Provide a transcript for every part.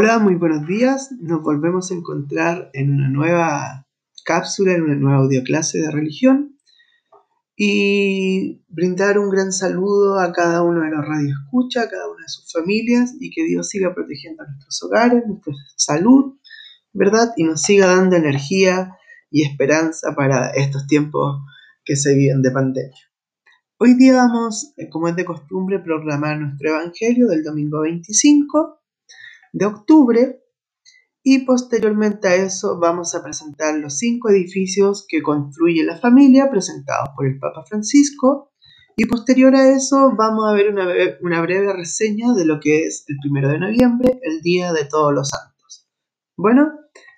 Hola, muy buenos días. Nos volvemos a encontrar en una nueva cápsula, en una nueva audioclase de religión y brindar un gran saludo a cada uno de los radioescucha, a cada una de sus familias y que Dios siga protegiendo nuestros hogares, nuestra salud, ¿verdad? Y nos siga dando energía y esperanza para estos tiempos que se viven de pandemia. Hoy día vamos, eh, como es de costumbre, proclamar nuestro Evangelio del domingo 25 de octubre y posteriormente a eso vamos a presentar los cinco edificios que construye la familia presentados por el Papa Francisco y posterior a eso vamos a ver una, una breve reseña de lo que es el primero de noviembre, el Día de Todos los Santos. Bueno,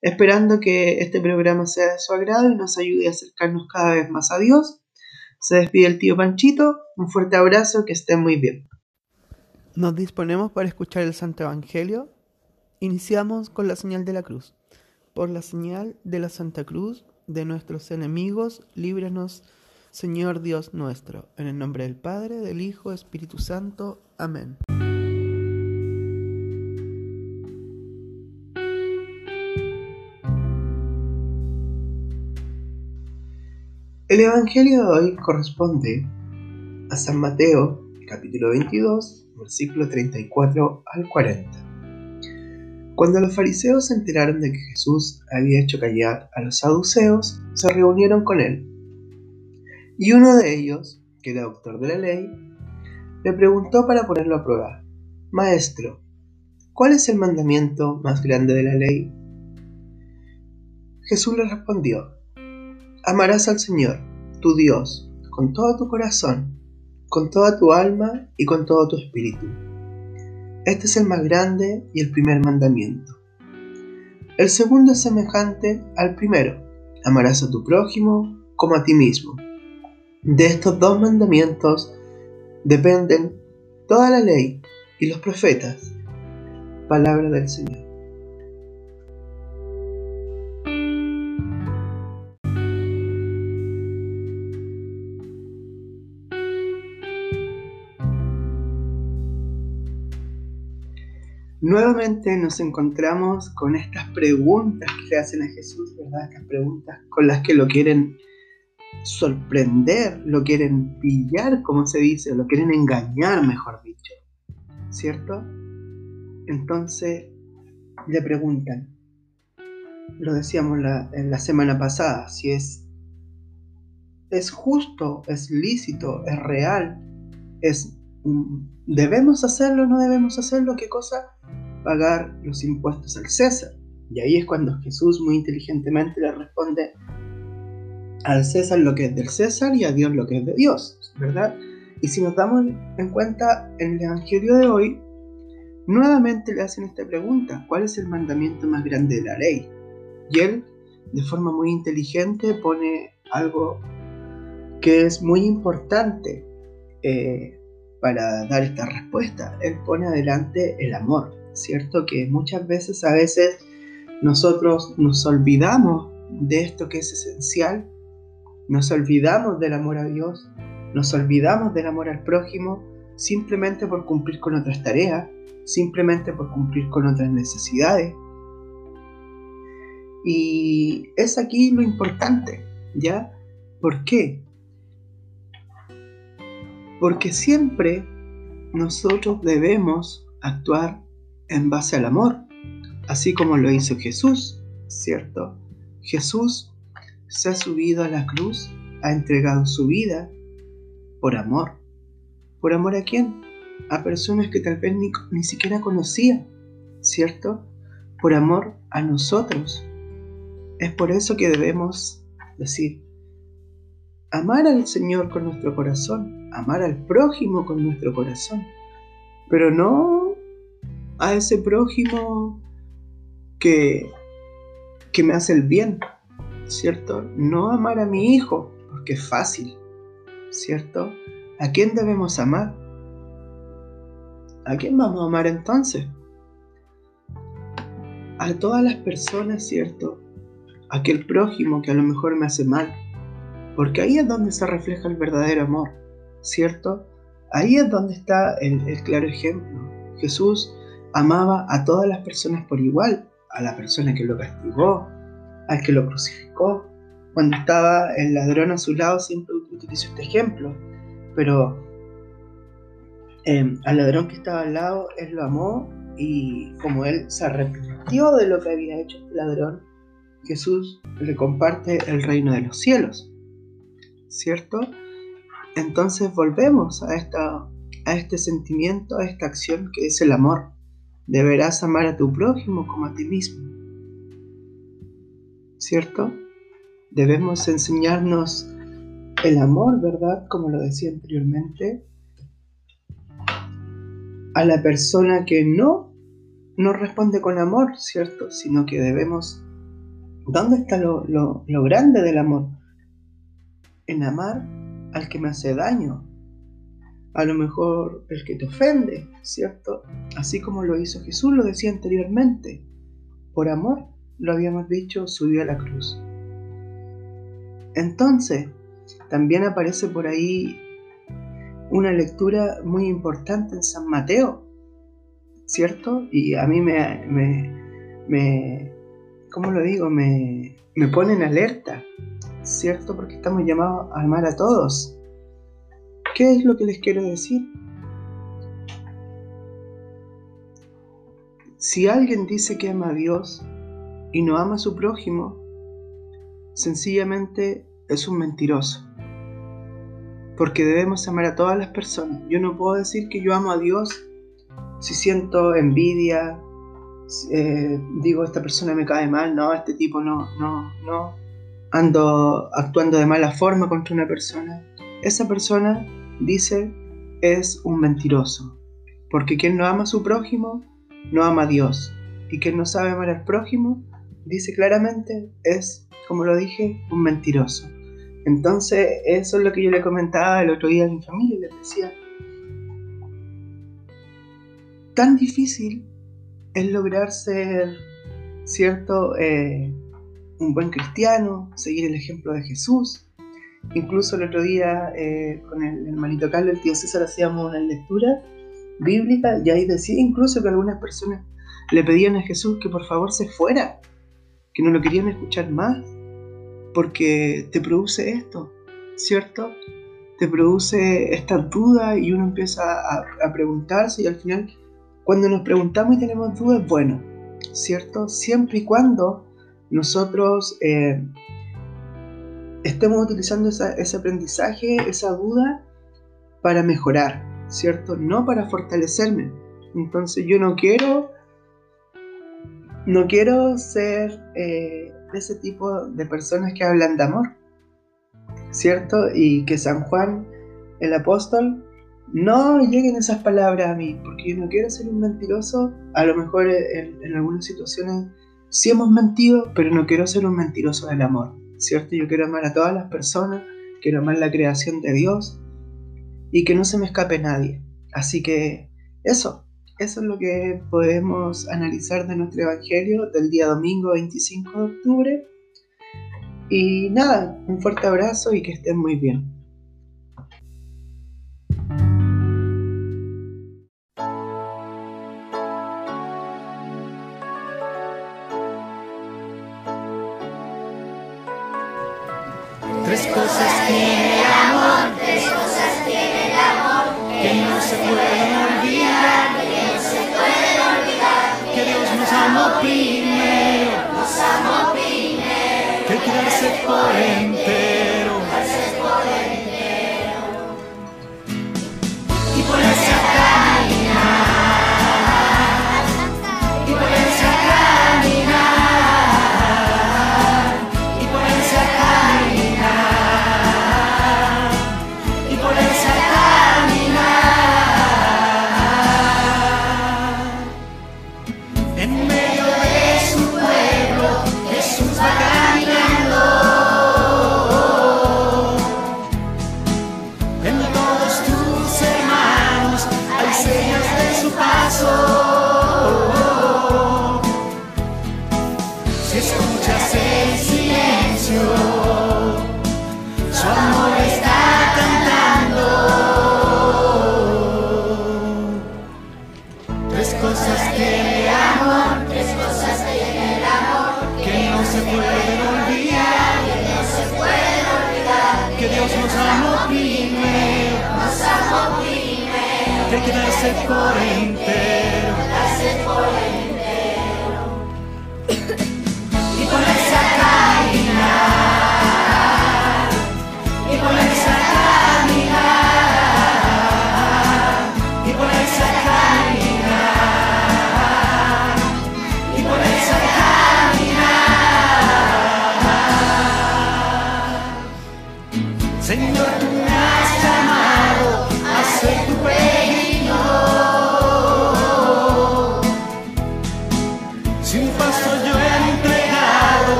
esperando que este programa sea de su agrado y nos ayude a acercarnos cada vez más a Dios. Se despide el tío Panchito, un fuerte abrazo, que estén muy bien. Nos disponemos para escuchar el Santo Evangelio Iniciamos con la señal de la cruz. Por la señal de la Santa Cruz de nuestros enemigos, líbranos, Señor Dios nuestro. En el nombre del Padre, del Hijo, Espíritu Santo. Amén. El Evangelio de hoy corresponde a San Mateo, capítulo 22, versículo 34 al 40. Cuando los fariseos se enteraron de que Jesús había hecho callar a los saduceos, se reunieron con él. Y uno de ellos, que era doctor de la ley, le preguntó para ponerlo a prueba, Maestro, ¿cuál es el mandamiento más grande de la ley? Jesús le respondió, Amarás al Señor, tu Dios, con todo tu corazón, con toda tu alma y con todo tu espíritu este es el más grande y el primer mandamiento. El segundo es semejante al primero. Amarás a tu prójimo como a ti mismo. De estos dos mandamientos dependen toda la ley y los profetas. Palabra del Señor. Nuevamente nos encontramos con estas preguntas que le hacen a Jesús, ¿verdad? Estas preguntas con las que lo quieren sorprender, lo quieren pillar, como se dice, lo quieren engañar, mejor dicho. ¿Cierto? Entonces le preguntan, lo decíamos la, en la semana pasada, si es, es justo, es lícito, es real, es debemos hacerlo, no debemos hacerlo, qué cosa pagar los impuestos al César. Y ahí es cuando Jesús muy inteligentemente le responde al César lo que es del César y a Dios lo que es de Dios, ¿verdad? Y si nos damos en cuenta en el Evangelio de hoy, nuevamente le hacen esta pregunta, ¿cuál es el mandamiento más grande de la ley? Y él, de forma muy inteligente, pone algo que es muy importante eh, para dar esta respuesta. Él pone adelante el amor. ¿Cierto? Que muchas veces, a veces, nosotros nos olvidamos de esto que es esencial, nos olvidamos del amor a Dios, nos olvidamos del amor al prójimo simplemente por cumplir con otras tareas, simplemente por cumplir con otras necesidades. Y es aquí lo importante, ¿ya? ¿Por qué? Porque siempre nosotros debemos actuar en base al amor, así como lo hizo Jesús, ¿cierto? Jesús se ha subido a la cruz, ha entregado su vida por amor. ¿Por amor a quién? A personas que tal vez ni, ni siquiera conocía, ¿cierto? Por amor a nosotros. Es por eso que debemos decir, amar al Señor con nuestro corazón, amar al prójimo con nuestro corazón, pero no a ese prójimo que, que me hace el bien, ¿cierto? No amar a mi hijo, porque es fácil, ¿cierto? ¿A quién debemos amar? ¿A quién vamos a amar entonces? A todas las personas, ¿cierto? Aquel prójimo que a lo mejor me hace mal. Porque ahí es donde se refleja el verdadero amor, ¿cierto? Ahí es donde está el, el claro ejemplo. Jesús amaba a todas las personas por igual, a la persona que lo castigó, al que lo crucificó. Cuando estaba el ladrón a su lado siempre utilizo este ejemplo, pero em, al ladrón que estaba al lado, él lo amó y como él se arrepintió de lo que había hecho este ladrón, Jesús le comparte el reino de los cielos. ¿Cierto? Entonces volvemos a, esta, a este sentimiento, a esta acción que es el amor. Deberás amar a tu prójimo como a ti mismo. ¿Cierto? Debemos enseñarnos el amor, ¿verdad? Como lo decía anteriormente, a la persona que no no responde con amor, ¿cierto? Sino que debemos... ¿Dónde está lo, lo grande del amor? En amar al que me hace daño, a lo mejor el que te ofende, ¿cierto? Así como lo hizo Jesús, lo decía anteriormente. Por amor, lo habíamos dicho, subió a la cruz. Entonces, también aparece por ahí una lectura muy importante en San Mateo, ¿cierto? Y a mí me, me, me ¿cómo lo digo? Me, me pone en alerta, ¿cierto? Porque estamos llamados a amar a todos. ¿Qué es lo que les quiero decir? Si alguien dice que ama a Dios y no ama a su prójimo, sencillamente es un mentiroso. Porque debemos amar a todas las personas. Yo no puedo decir que yo amo a Dios si siento envidia, eh, digo, esta persona me cae mal, no, este tipo no, no, no, ando actuando de mala forma contra una persona, esa persona dice es un mentiroso, porque quien no ama a su prójimo, no ama a Dios, y quien no sabe amar al prójimo, dice claramente, es, como lo dije, un mentiroso. Entonces, eso es lo que yo le comentaba el otro día a mi familia, les decía, tan difícil es lograr ser, ¿cierto?, eh, un buen cristiano, seguir el ejemplo de Jesús. Incluso el otro día eh, con el hermanito Carlos, el tío César, hacíamos una lectura bíblica y ahí decía incluso que algunas personas le pedían a Jesús que por favor se fuera, que no lo querían escuchar más, porque te produce esto, ¿cierto? Te produce esta duda y uno empieza a, a preguntarse y al final cuando nos preguntamos y tenemos dudas, bueno, ¿cierto? Siempre y cuando nosotros eh, estemos utilizando ese aprendizaje, esa duda, para mejorar, ¿cierto? No para fortalecerme. Entonces yo no quiero, no quiero ser eh, ese tipo de personas que hablan de amor, ¿cierto? Y que San Juan, el apóstol, no lleguen esas palabras a mí, porque yo no quiero ser un mentiroso. A lo mejor en, algunas situaciones sí hemos mentido, pero no quiero ser un mentiroso del amor, ¿cierto? Yo quiero amar a todas las personas, quiero amar la creación de Dios y que no se me escape nadie. Así que eso, eso es lo que podemos analizar de nuestro Evangelio del día domingo 25 de octubre. Y nada, un fuerte abrazo y que estén muy bien.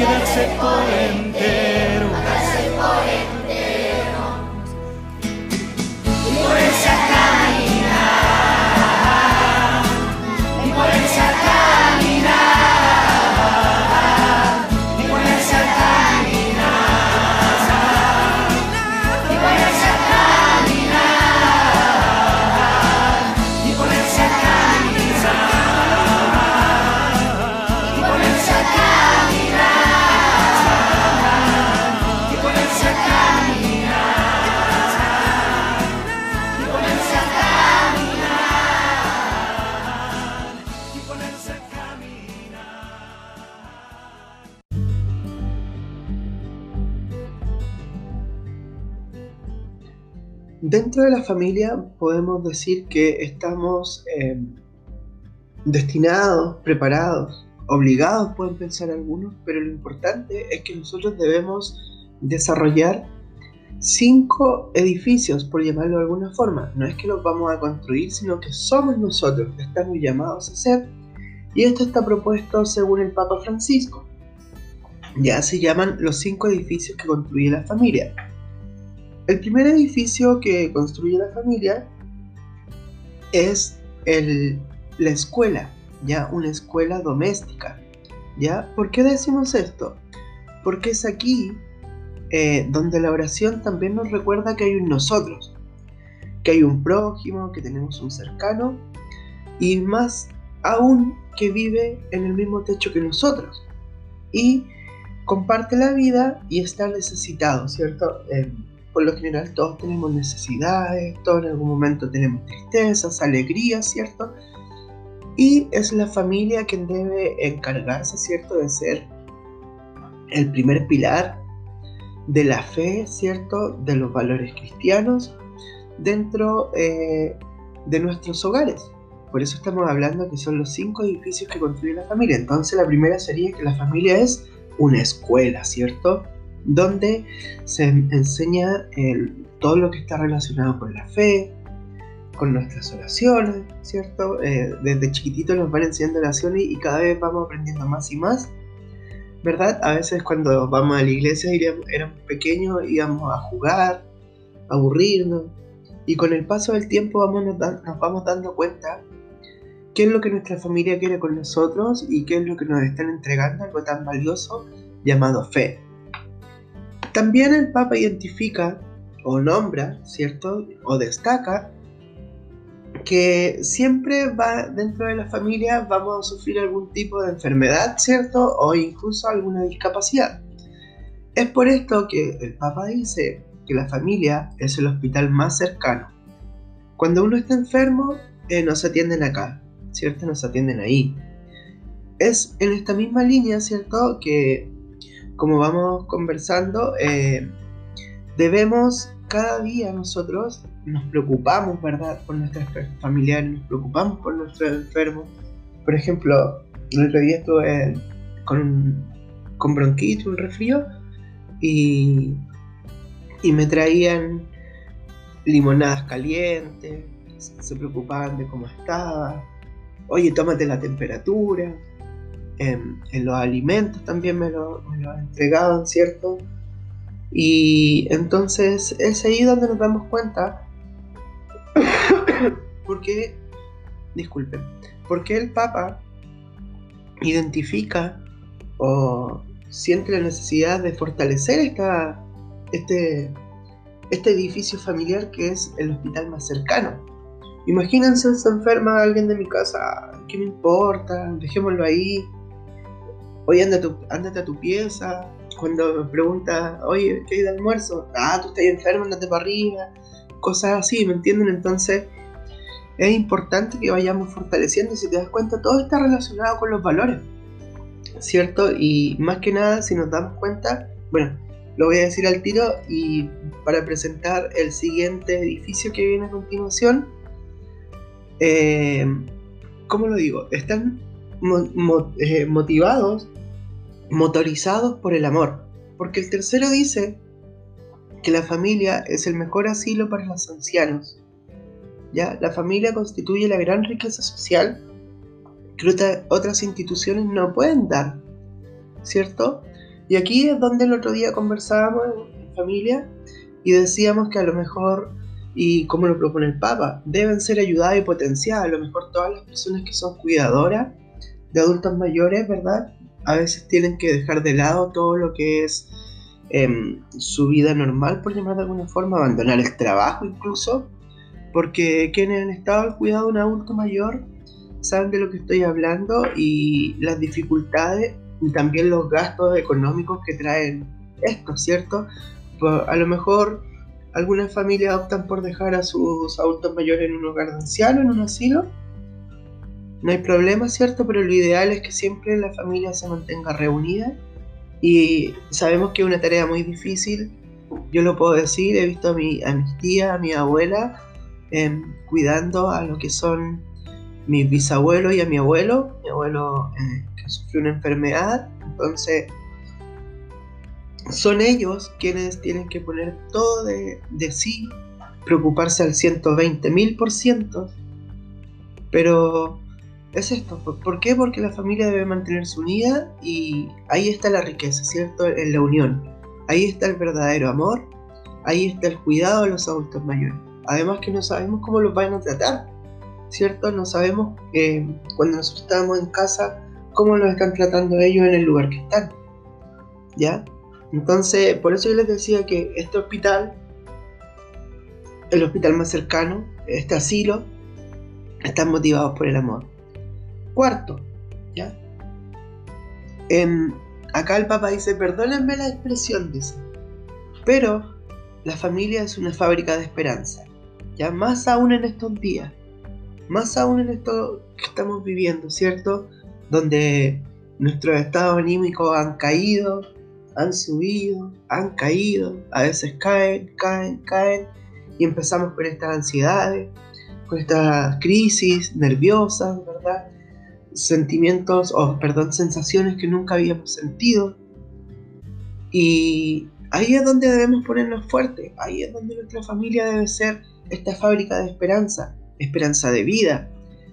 Primero, que hay Dentro de la familia podemos decir que estamos eh, destinados, preparados, obligados, pueden pensar algunos, pero lo importante es que nosotros debemos desarrollar cinco edificios, por llamarlo de alguna forma. No es que los vamos a construir, sino que somos nosotros, estamos llamados a ser. Y esto está propuesto según el Papa Francisco. Ya se llaman los cinco edificios que construye la familia. El primer edificio que construye la familia es el- la escuela, ya una escuela doméstica. ¿Ya? ¿Por qué decimos esto? Porque es aquí eh, donde la oración también nos recuerda que hay un nosotros, que hay un prójimo, que tenemos un cercano y más aún que vive en el mismo techo que nosotros y comparte la vida y está necesitado, ¿cierto? Eh, por lo general todos tenemos necesidades, todos en algún momento tenemos tristezas, alegrías, ¿cierto? Y es la familia quien debe encargarse, ¿cierto?, de ser el primer pilar de la fe, ¿cierto?, de los valores cristianos dentro eh, de nuestros hogares. Por eso estamos hablando que son los cinco edificios que construye la familia. Entonces la primera sería que la familia es una escuela, ¿cierto? Donde se enseña todo lo que está relacionado con la fe, con nuestras oraciones, ¿cierto? Eh, desde chiquitito nos van enseñando oraciones y cada vez vamos aprendiendo más y más, ¿verdad? A veces cuando vamos a la iglesia iríamos- éramos pequeños, íbamos a jugar, a aburrirnos, y con el paso del tiempo vamos, nos, da- nos vamos dando cuenta qué es lo que nuestra familia quiere con nosotros y qué es lo que nos están entregando, algo tan valioso llamado fe. También el Papa identifica o nombra, ¿cierto? O destaca que siempre va dentro de la familia vamos a sufrir algún tipo de enfermedad, ¿cierto? O incluso alguna discapacidad. Es por esto que el Papa dice que la familia es el hospital más cercano. Cuando uno está enfermo, eh, no se atienden acá, ¿cierto? Nos atienden ahí. Es en esta misma línea, ¿cierto? Que como vamos conversando, eh, debemos cada día nosotros nos preocupamos, ¿verdad? Por nuestros familiares, nos preocupamos por nuestros enfermos. Por ejemplo, el otro día estuve con, con bronquitis, un resfrío, y, y me traían limonadas calientes, se preocupaban de cómo estaba. Oye, tómate la temperatura. En, los alimentos también me lo, me lo entregaban, ¿cierto? Y entonces es ahí donde nos damos cuenta porque, disculpen, porque el Papa identifica o siente la necesidad de fortalecer esta, este, este edificio familiar que es el hospital más cercano. Imagínense, se enferma alguien de mi casa, ¿qué me importa? Dejémoslo ahí. Oye, ándate, a tu pieza. Cuando me pregunta, oye, ¿qué hay de almuerzo? Ah, tú estás enfermo, andate para arriba. Cosas así, ¿me entienden? Entonces, es importante que vayamos fortaleciendo. Y si te das cuenta, todo está relacionado con los valores. ¿Cierto? Y más que nada, si nos damos cuenta, bueno, lo voy a decir al tiro y para presentar el siguiente edificio que viene a continuación eh, ¿cómo lo digo? Están eh, motivados, motorizados por el amor. Porque el tercero dice que la familia es el mejor asilo para los ancianos. ¿ya? La familia constituye la gran riqueza social que otras instituciones no pueden dar. ¿Cierto? Y aquí es donde el otro día conversábamos en familia y decíamos que a lo mejor y como lo propone el Papa, deben ser ayudadas y potenciadas. A lo mejor todas las personas que son cuidadoras de adultos mayores, ¿verdad? A veces tienen que dejar de lado todo lo que es em, su vida normal, por llamar de alguna forma, abandonar el trabajo incluso, porque quienes han estado al cuidado de un adulto mayor saben de lo que estoy hablando y las dificultades y también los gastos económicos que traen esto, ¿cierto? Pues, a lo mejor algunas familias optan por dejar a sus adultos mayores en un hogar de ancianos, en un asilo. No hay problema, ¿cierto? Pero lo ideal es que siempre la familia se mantenga reunida. Y sabemos que es una tarea muy difícil. Yo lo puedo decir, he visto a, mi, a a mi abuela, em, cuidando a lo que son mis bisabuelos y a mi abuelo. Mi abuelo eh, que sufrió una enfermedad. Entonces son ellos quienes tienen que poner todo de, sí, preocuparse al 120 mil por ciento. Pero es esto, ¿por qué? Porque la familia debe mantenerse unida y ahí está la riqueza, ¿cierto? En la unión. Ahí está el verdadero amor, ahí está el cuidado de los adultos mayores. Además que no sabemos cómo los van a tratar, ¿cierto? No sabemos eh, cuando nosotros estamos en casa cómo los están tratando ellos en el lugar que están. ¿Ya? Entonces, por eso yo les decía que este hospital, el hospital más cercano, este asilo, están motivados por el amor. Cuarto, ¿ya? acá el Papa dice, perdónenme la expresión, dice, pero la familia es una fábrica de esperanza, ya más aún en estos días, más aún en esto que estamos viviendo, ¿cierto? Donde nuestros estados anímicos han caído, han subido, han caído, a veces caen, caen, caen, y empezamos con estas ansiedades, con estas crisis nerviosas, ¿verdad? Sentimientos, o perdón, sensaciones que nunca habíamos sentido. Y ahí es donde debemos ponernos fuertes, ahí es donde nuestra familia debe ser esta fábrica de esperanza, esperanza de vida,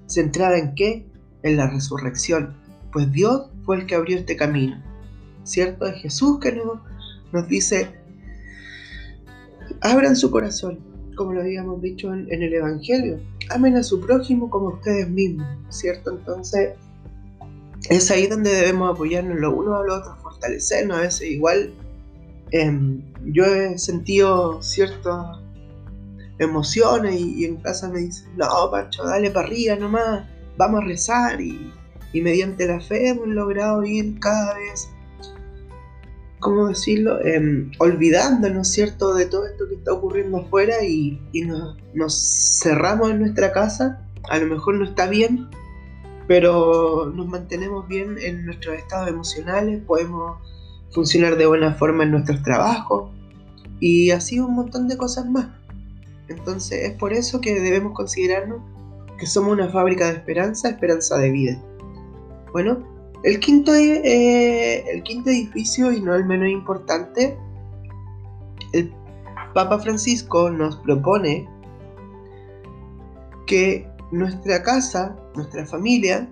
centrada en qué? En la resurrección, pues Dios fue el que abrió este camino. ¿cierto? Es Jesús que nos, nos dice, abran su corazón, como lo habíamos dicho en, el Evangelio. Amen a su prójimo como ustedes mismos, ¿cierto? Entonces, es ahí donde debemos apoyarnos los unos a los otros, fortalecernos. A veces igual em, yo he sentido ciertas emociones y, en casa me dicen, no, Pancho, dale para arriba nomás, vamos a rezar y, y mediante la fe hemos logrado ir cada vez, ¿cómo decirlo?, Em, olvidándonos, ¿cierto?, de todo esto que está ocurriendo afuera y, nos cerramos en nuestra casa, a lo mejor no está bien, pero nos mantenemos bien en nuestros estados emocionales, podemos funcionar de buena forma en nuestros trabajos y así un montón de cosas más. Entonces es por eso que debemos considerarnos que somos una fábrica de esperanza, esperanza de vida. Bueno, el quinto, eh, el quinto edificio, y no el menos importante, el Papa Francisco nos propone que nuestra casa, nuestra familia,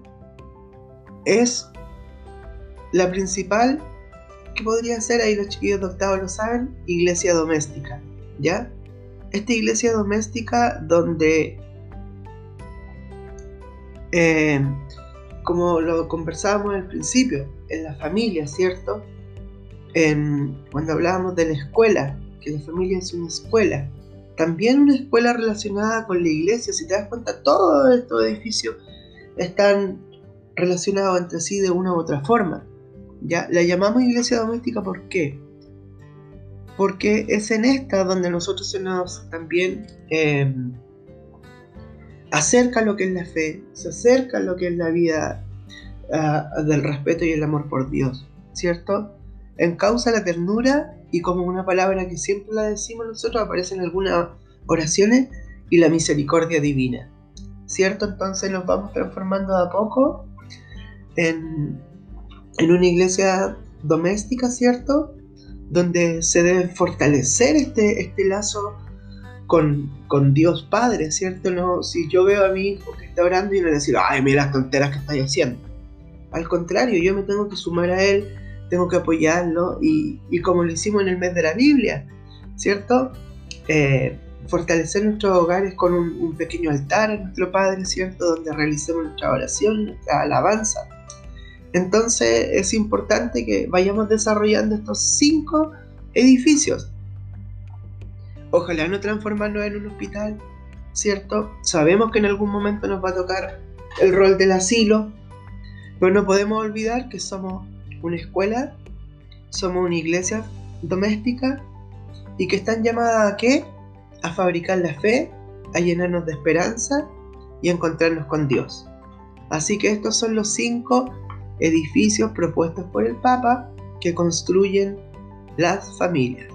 es la principal que podría ser, ahí los chiquillos de octavo lo saben, iglesia doméstica, ¿ya? Esta iglesia doméstica donde, eh, como lo conversábamos al principio, en la familia, ¿cierto? En- cuando hablábamos de la escuela, que la familia es una escuela, también una escuela relacionada con la iglesia. Si te das cuenta, todos estos edificios están relacionados entre sí de una u otra forma. ¿ya? La llamamos iglesia doméstica ¿por qué? Porque es en esta donde nosotros se nos también eh, acerca lo que es la fe, se acerca lo que es la vida ah, del respeto y el amor por Dios, ¿cierto? En causa la ternura y como una palabra que siempre la decimos nosotros aparece en algunas oraciones y la misericordia divina, ¿cierto? Entonces nos vamos transformando a poco en, en una iglesia doméstica, ¿cierto? Donde se debe fortalecer este, este lazo con, con Dios Padre, ¿cierto? No, si yo veo a mi hijo que está orando y no le decir, ay, mira las tonteras que estáis haciendo. Al contrario, yo me tengo que sumar a él, tengo que apoyarlo y, y como lo hicimos en el mes de la Biblia, ¿cierto? Eh, fortalecer nuestros hogares con un, un pequeño altar a nuestro Padre, ¿cierto? Donde realicemos nuestra oración, nuestra alabanza. Entonces es importante que vayamos desarrollando estos cinco edificios. Ojalá no transformarnos en un hospital, ¿cierto? Sabemos que en algún momento nos va a tocar el rol del asilo, pero no podemos olvidar que somos una escuela, somos una iglesia doméstica y que están llamadas a qué? A fabricar la fe, a llenarnos de esperanza y a encontrarnos con Dios. Así que estos son los cinco edificios propuestos por el Papa que construyen las familias.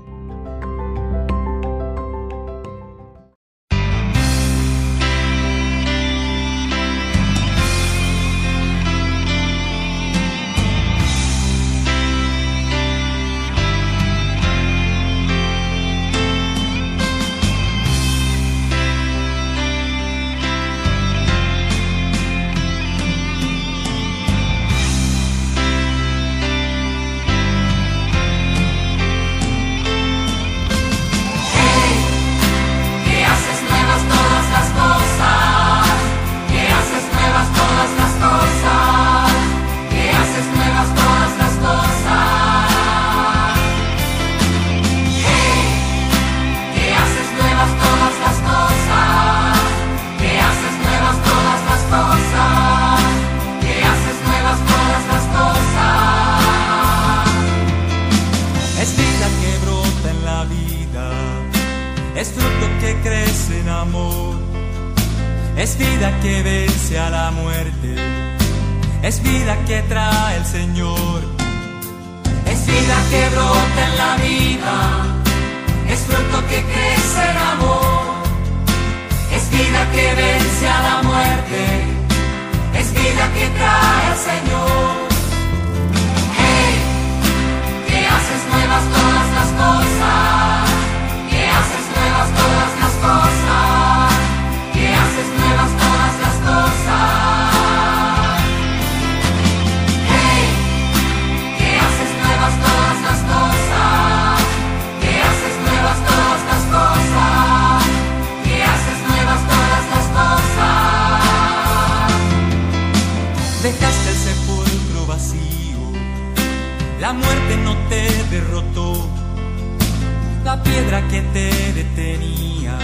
Piedra que te detenía,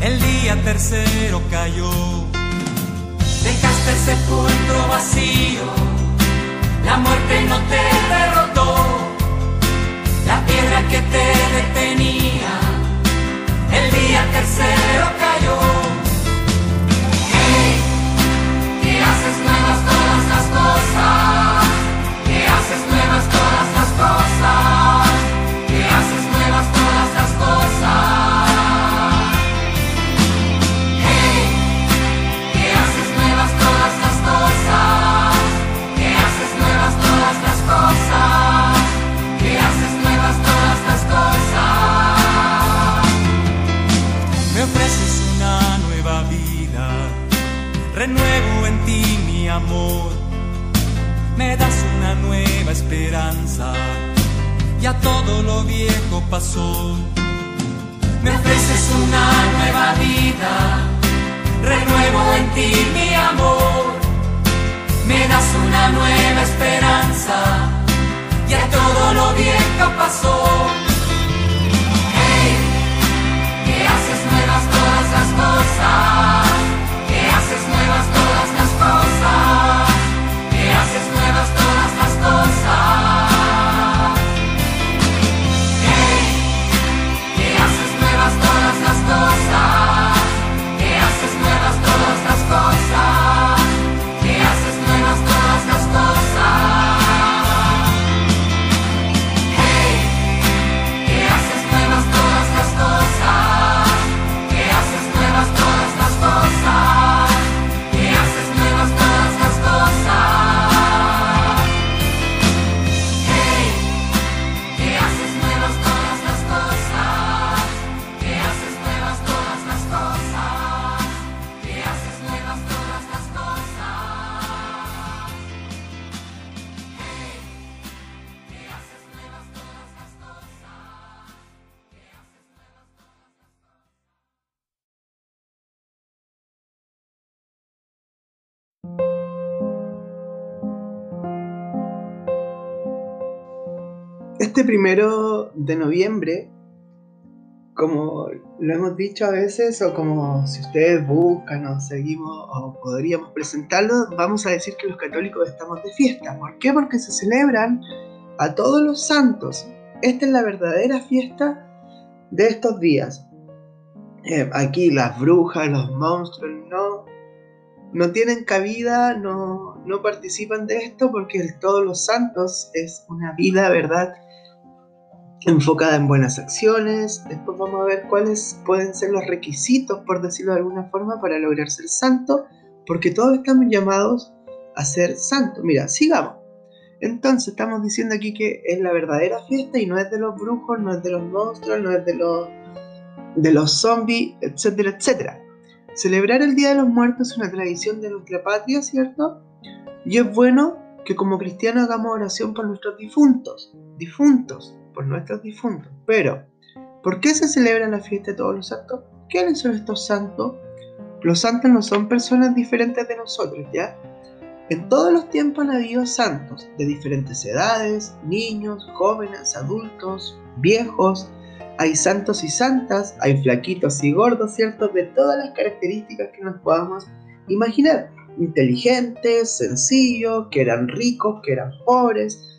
el día tercero cayó. Dejaste el sepulcro vacío, la muerte no te derrotó, la piedra que te detenía, el día tercero cayó. Hey, que haces nuevas todas las cosas, nueva esperanza, ya todo lo viejo pasó. Me ofreces una nueva vida, renuevo en ti mi amor, me das una nueva esperanza, ya todo lo viejo pasó. Hey, que haces nuevas todas las cosas, Este primero de noviembre, como lo hemos dicho a veces, o como si ustedes buscan o seguimos o podríamos presentarlo, vamos a decir que los católicos estamos de fiesta. ¿Por qué? Porque se celebran a todos los santos. Esta es la verdadera fiesta de estos días. Eh, aquí las brujas, los monstruos, no, no tienen cabida, no, no participan de esto porque el todos los santos es una vida, ¿verdad? Enfocada en buenas acciones. Después vamos a ver cuáles pueden ser los requisitos, por decirlo de alguna forma, para lograr ser santo, porque todos estamos llamados a ser santos. Mira, sigamos. Entonces estamos diciendo aquí que es la verdadera fiesta y no es de los brujos, no es de los monstruos, no es de los, de los zombies, etcétera, etcétera. Celebrar el Día de los Muertos es una tradición de nuestra patria, ¿cierto? Y es bueno que como cristianos hagamos oración por nuestros difuntos, difuntos, por nuestros difuntos. Pero, ¿por qué se celebra la fiesta de todos los santos? ¿Quiénes son estos santos? Los santos no son personas diferentes de nosotros, ¿ya? En todos los tiempos han habido santos de diferentes edades, niños, jóvenes, adultos, viejos. Hay santos y santas, hay flaquitos y gordos, ¿cierto? De todas las características que nos podamos imaginar. Inteligentes, sencillos, que eran ricos, que eran pobres.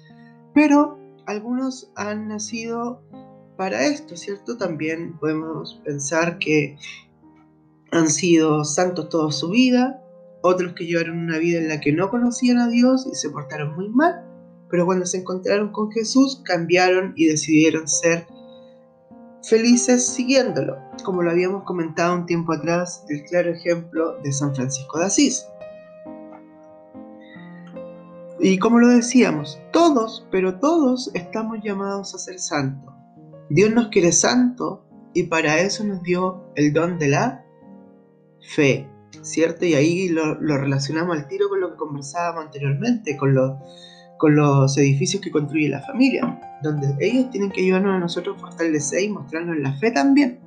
Pero algunos han nacido para esto, ¿cierto? También podemos pensar que han sido santos toda su vida, otros que llevaron una vida en la que no conocían a Dios y se portaron muy mal, pero cuando se encontraron con Jesús cambiaron y decidieron ser felices siguiéndolo, como lo habíamos comentado un tiempo atrás, el claro ejemplo de San Francisco de Asís. Y como lo decíamos, todos, pero todos estamos llamados a ser santos. Dios nos quiere santo y para eso nos dio el don de la fe, ¿cierto? Y ahí lo, relacionamos al tiro con lo que conversábamos anteriormente, con, lo, con los edificios que construye la familia, donde ellos tienen que ayudarnos a nosotros fortalecer y mostrarnos la fe también.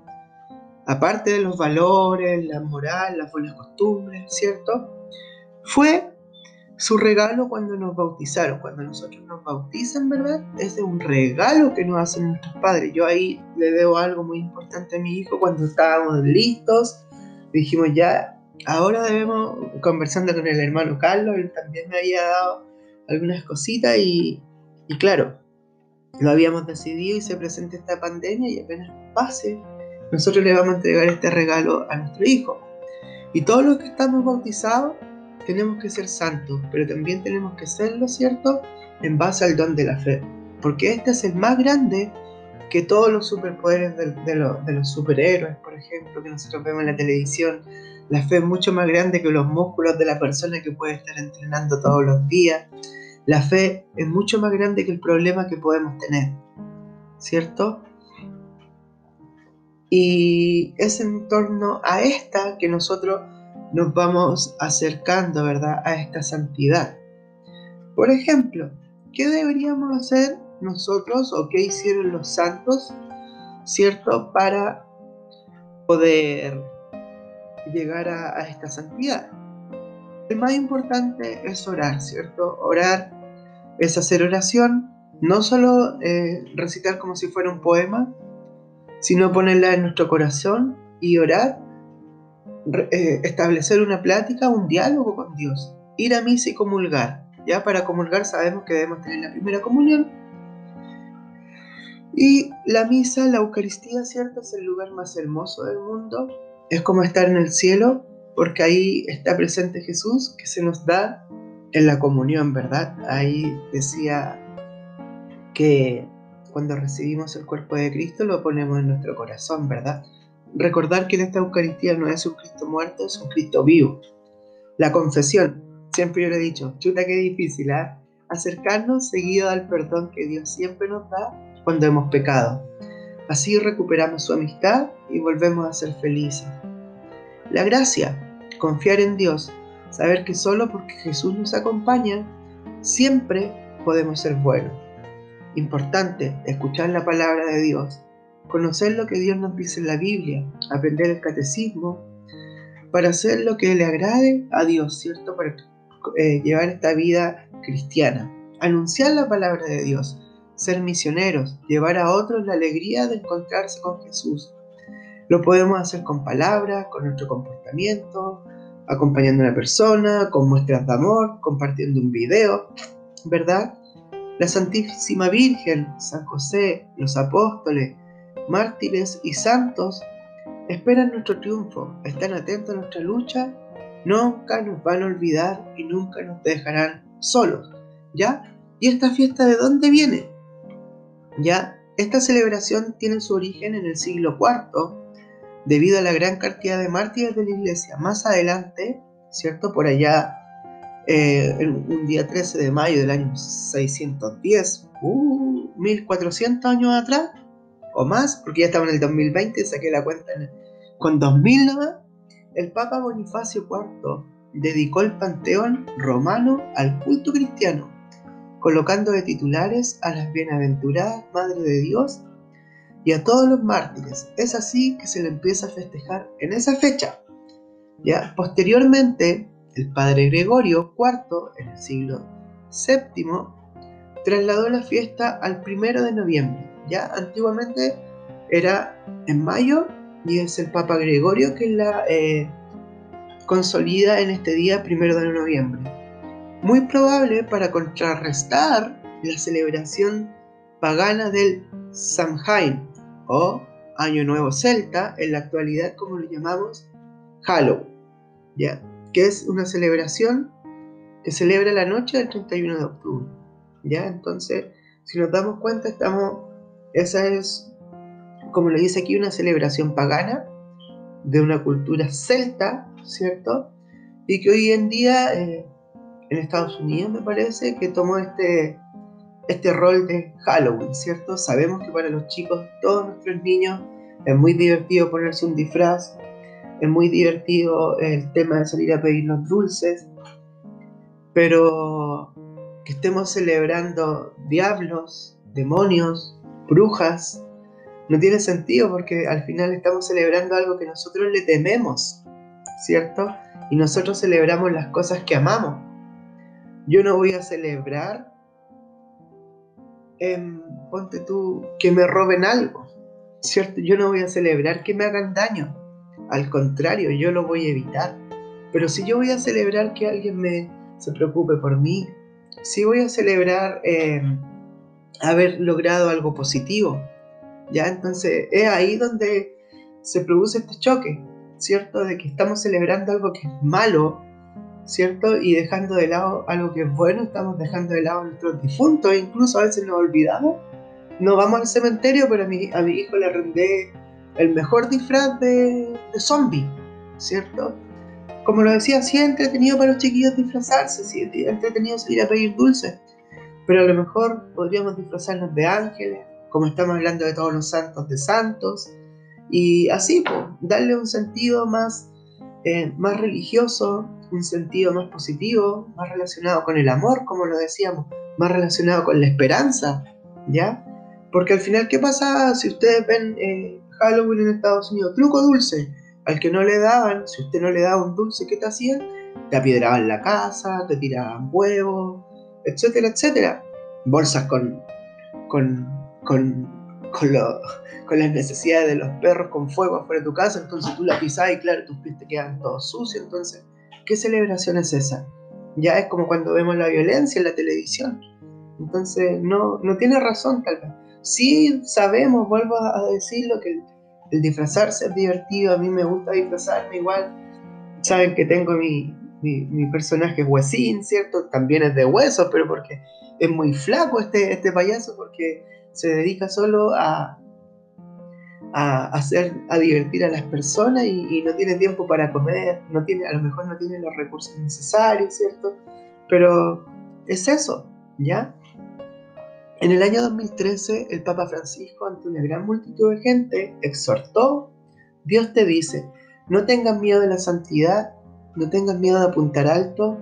Aparte de los valores, la moral, las buenas costumbres, ¿cierto? Fue su regalo cuando nos bautizaron. Cuando nosotros nos bautizan, ¿verdad? Es un regalo que nos hacen nuestros padres. Yo ahí le debo algo muy importante a mi hijo cuando estábamos listos. Dijimos ya, ahora debemos, conversando con el hermano Carlos, él también me había dado algunas cositas y, y claro, lo habíamos decidido y se presenta esta pandemia y apenas pase, nosotros le vamos a entregar este regalo a nuestro hijo. Y todos los que estamos bautizados tenemos que ser santos, pero también tenemos que serlo, ¿cierto? En base al don de la fe. Porque este es el más grande que todos los superpoderes de, de, los superhéroes, por ejemplo, que nosotros vemos en la televisión. La fe es mucho más grande que los músculos de la persona que puede estar entrenando todos los días. La fe es mucho más grande que el problema que podemos tener, ¿cierto? Y es en torno a esta que nosotros nos vamos acercando, ¿verdad?, a esta santidad. Por ejemplo, ¿qué deberíamos hacer nosotros o qué hicieron los santos, ¿cierto?, para poder llegar a, esta santidad. El más importante es orar, ¿cierto? Orar es hacer oración, no solo eh, recitar como si fuera un poema, sino ponerla en nuestro corazón y orar eh, establecer una plática, un diálogo con Dios, ir a misa y comulgar. Ya para comulgar sabemos que debemos tener la primera comunión. Y la misa, la Eucaristía, ¿cierto? Es el lugar más hermoso del mundo. Es como estar en el cielo, porque ahí está presente Jesús, que se nos da en la comunión, ¿verdad? Ahí decía que cuando recibimos el cuerpo de Cristo lo ponemos en nuestro corazón, ¿verdad? Recordar que en esta Eucaristía no es un Cristo muerto, es un Cristo vivo. La confesión, siempre yo le he dicho, chuta que difícil, ¿eh? Acercarnos seguido al perdón que Dios siempre nos da cuando hemos pecado. Así recuperamos su amistad y volvemos a ser felices. La gracia, confiar en Dios, saber que solo porque Jesús nos acompaña, siempre podemos ser buenos. Importante escuchar la palabra de Dios conocer lo que Dios nos dice en la Biblia, aprender el catecismo, para hacer lo que le agrade a Dios, ¿cierto? Para eh, llevar esta vida cristiana. Anunciar la palabra de Dios, ser misioneros, llevar a otros la alegría de encontrarse con Jesús. Lo podemos hacer con palabras, con nuestro comportamiento, acompañando a una persona, con muestras de amor, compartiendo un video, ¿verdad? La Santísima Virgen, San José, los apóstoles, mártires y santos esperan nuestro triunfo, están atentos a nuestra lucha, nunca nos van a olvidar y nunca nos dejarán solos. ¿Ya? ¿Y esta fiesta de dónde viene? ¿Ya? Esta celebración tiene su origen en el siglo IV, debido a la gran cantidad de mártires de la iglesia. Más adelante, ¿cierto? Por allá, eh, un día 13 de mayo del año 610, uh, 1400 años atrás, o más, porque ya estaba en el 2020, saqué la cuenta con 2000 nomás, el Papa Bonifacio IV dedicó el panteón romano al culto cristiano, colocando de titulares a las bienaventuradas Madre de Dios y a todos los mártires. Es así que se le empieza a festejar en esa fecha. Ya posteriormente, el padre Gregorio IV, en el siglo VII, trasladó la fiesta al primero de noviembre ya antiguamente era en mayo y es el Papa Gregorio que la eh, consolida en este día primero de noviembre. Muy probable para contrarrestar la celebración pagana del Samhain o Año Nuevo Celta, en la actualidad como lo llamamos Halloween, ¿ya? que es una celebración que celebra la noche del 31 de octubre. ¿ya? Entonces, si nos damos cuenta, estamos esa es, como lo dice aquí, una celebración pagana de una cultura celta, ¿cierto? Y que hoy en día eh, en Estados Unidos me parece que tomó este, este rol de Halloween, ¿cierto? Sabemos que para los chicos, todos nuestros niños, es muy divertido ponerse un disfraz, es muy divertido el tema de salir a pedir los dulces, pero que estemos celebrando diablos, demonios, brujas, no tiene sentido porque al final estamos celebrando algo que nosotros le tememos, ¿cierto? Y nosotros celebramos las cosas que amamos. Yo no voy a celebrar, em, ponte tú, que me roben algo, ¿cierto? Yo no voy a celebrar que me hagan daño. Al contrario, yo lo voy a evitar. Pero si yo voy a celebrar que alguien me se preocupe por mí, si voy a celebrar em, haber logrado algo positivo, ¿ya? Entonces es ahí donde se produce este choque, ¿cierto? De que estamos celebrando algo que es malo, ¿cierto? Y dejando de lado algo que es bueno, estamos dejando de lado a nuestros difuntos, incluso a veces nos olvidamos. No vamos al cementerio, pero a mi, a mi hijo le rendé el mejor disfraz de, de zombie, ¿cierto? Como lo decía, sí es entretenido para los chiquillos disfrazarse, sí es entretenido salir a pedir dulces, pero a lo mejor podríamos disfrazarnos de ángeles, como estamos hablando de todos los santos de santos, y así, darle un sentido más, eh, más religioso, un sentido más positivo, más relacionado con el amor, como lo decíamos, más relacionado con la esperanza, ¿ya? Porque al final, ¿qué pasa si ustedes ven eh, Halloween en Estados Unidos? Truco dulce. Al que no le daban, si usted no le daba un dulce, ¿qué te hacían? Te apiedraban la casa, te tiraban huevos, etcétera, etcétera. Bolsas con, con, con, con, con las necesidades de los perros con fuego afuera de tu casa, entonces tú la pisas y claro, tus pies te quedan todos sucios, entonces, ¿qué celebración es esa? Ya es como cuando vemos la violencia en la televisión. Entonces, no, no tiene razón tal vez. Sí sabemos, vuelvo a decirlo, que el, disfrazarse es divertido, a mí me gusta disfrazarme igual. Saben que tengo mi, mi, mi personaje huesín, ¿cierto? También es de huesos, pero porque es muy flaco este, este payaso, porque se dedica solo a, a hacer, a divertir a las personas y, no tiene tiempo para comer, no tiene, a lo mejor no tiene los recursos necesarios, ¿cierto? Pero es eso, ¿ya? En el año 2013, el Papa Francisco, ante una gran multitud de gente, exhortó, Dios te dice, no tengas miedo de la santidad, no tengas miedo de apuntar alto,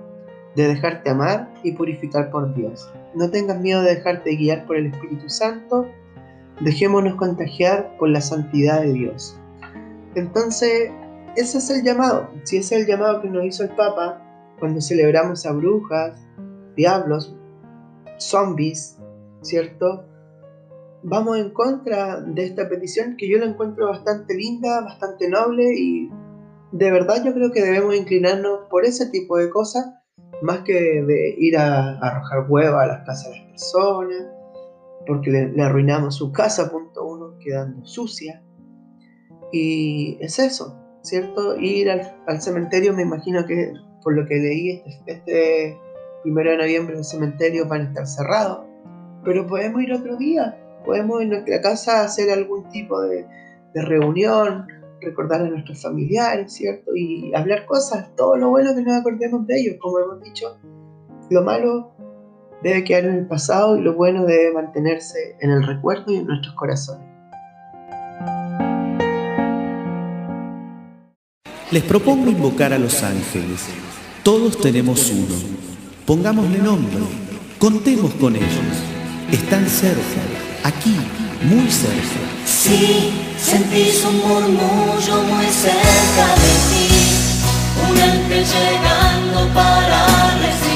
de dejarte amar y purificar por Dios. No tengas miedo de dejarte guiar por el Espíritu Santo Dejémonos contagiar por la santidad de Dios. Entonces, ese es el llamado. Si ese es el llamado que nos hizo el Papa cuando celebramos a brujas, diablos, zombies, ¿cierto? Vamos en contra de esta petición que yo la encuentro bastante linda, bastante noble y de verdad yo creo que debemos inclinarnos por ese tipo de cosas más que de ir a, arrojar hueva a las casas de las personas porque le, arruinamos su casa, punto uno, quedando sucia. Y es eso, ¿cierto? Ir al, cementerio, me imagino que por lo que leí, este, este primero de noviembre el cementerio van a estar cerrados, pero podemos ir otro día, podemos en nuestra casa hacer algún tipo de reunión, recordar a nuestros familiares, ¿cierto? Y hablar cosas, todo lo bueno que nos acordemos de ellos, como hemos dicho, lo malo debe quedar en el pasado y lo bueno debe mantenerse en el recuerdo y en nuestros corazones. Les propongo invocar a los ángeles. Todos tenemos uno. Pongámosle nombre. Contemos con ellos. Están cerca, aquí, muy cerca. Sí, sentís un murmullo muy cerca de ti. Un ángel llegando para recibir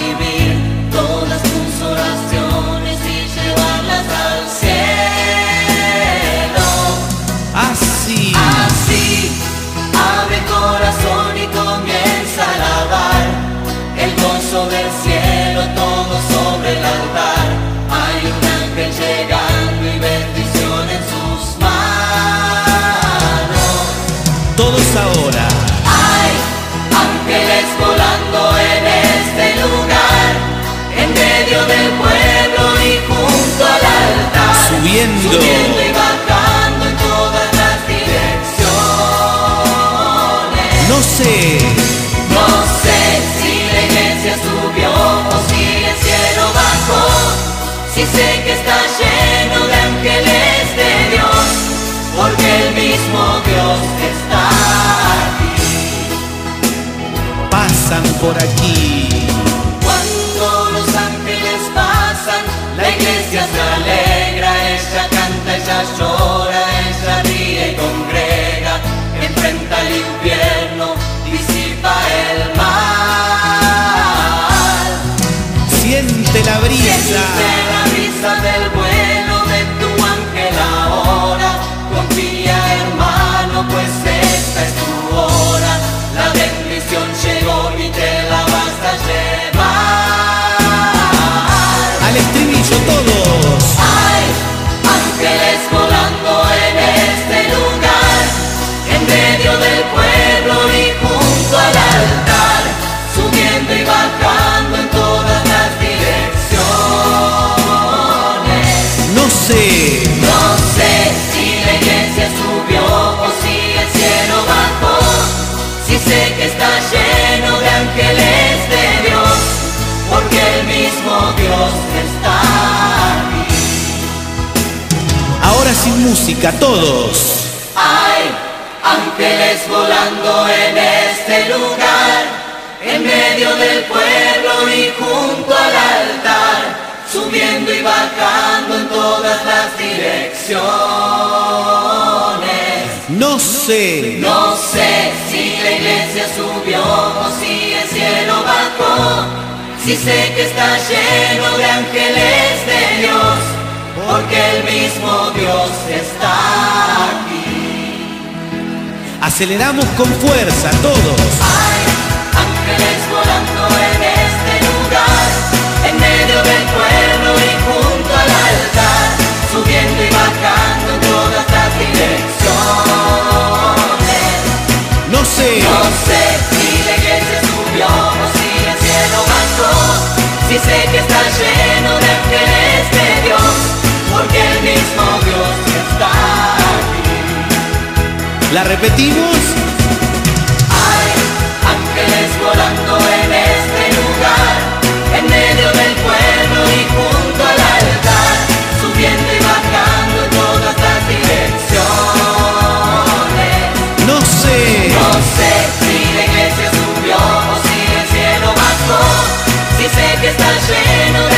Subiendo. y bajando en todas las direcciones. No sé. No sé si la iglesia subió o si el cielo bajó, si sé que está lleno de ángeles de Dios, porque el mismo Dios está aquí. Pasan por aquí. Cuando los ángeles pasan, la iglesia ella muchachos. Música, todos. Hay ángeles volando en este lugar, en medio del pueblo y junto al altar, subiendo y bajando en todas las direcciones. No sé. No sé si la iglesia subió o si el cielo bajó. Si sé que está lleno de ángeles Aceleramos con fuerza, todos. Hay ángeles volando en este lugar, en medio del pueblo y junto al altar, subiendo y bajando en todas las direcciones. No sé. No sé si la iglesia subió o si el cielo bajó. Si sé que está lleno de ¿La repetimos? Hay ángeles volando en este lugar, en medio del pueblo y junto al altar, subiendo y bajando en todas las direcciones. No sé. No sé si la iglesia subió o si el cielo bajó. Si sé que está lleno de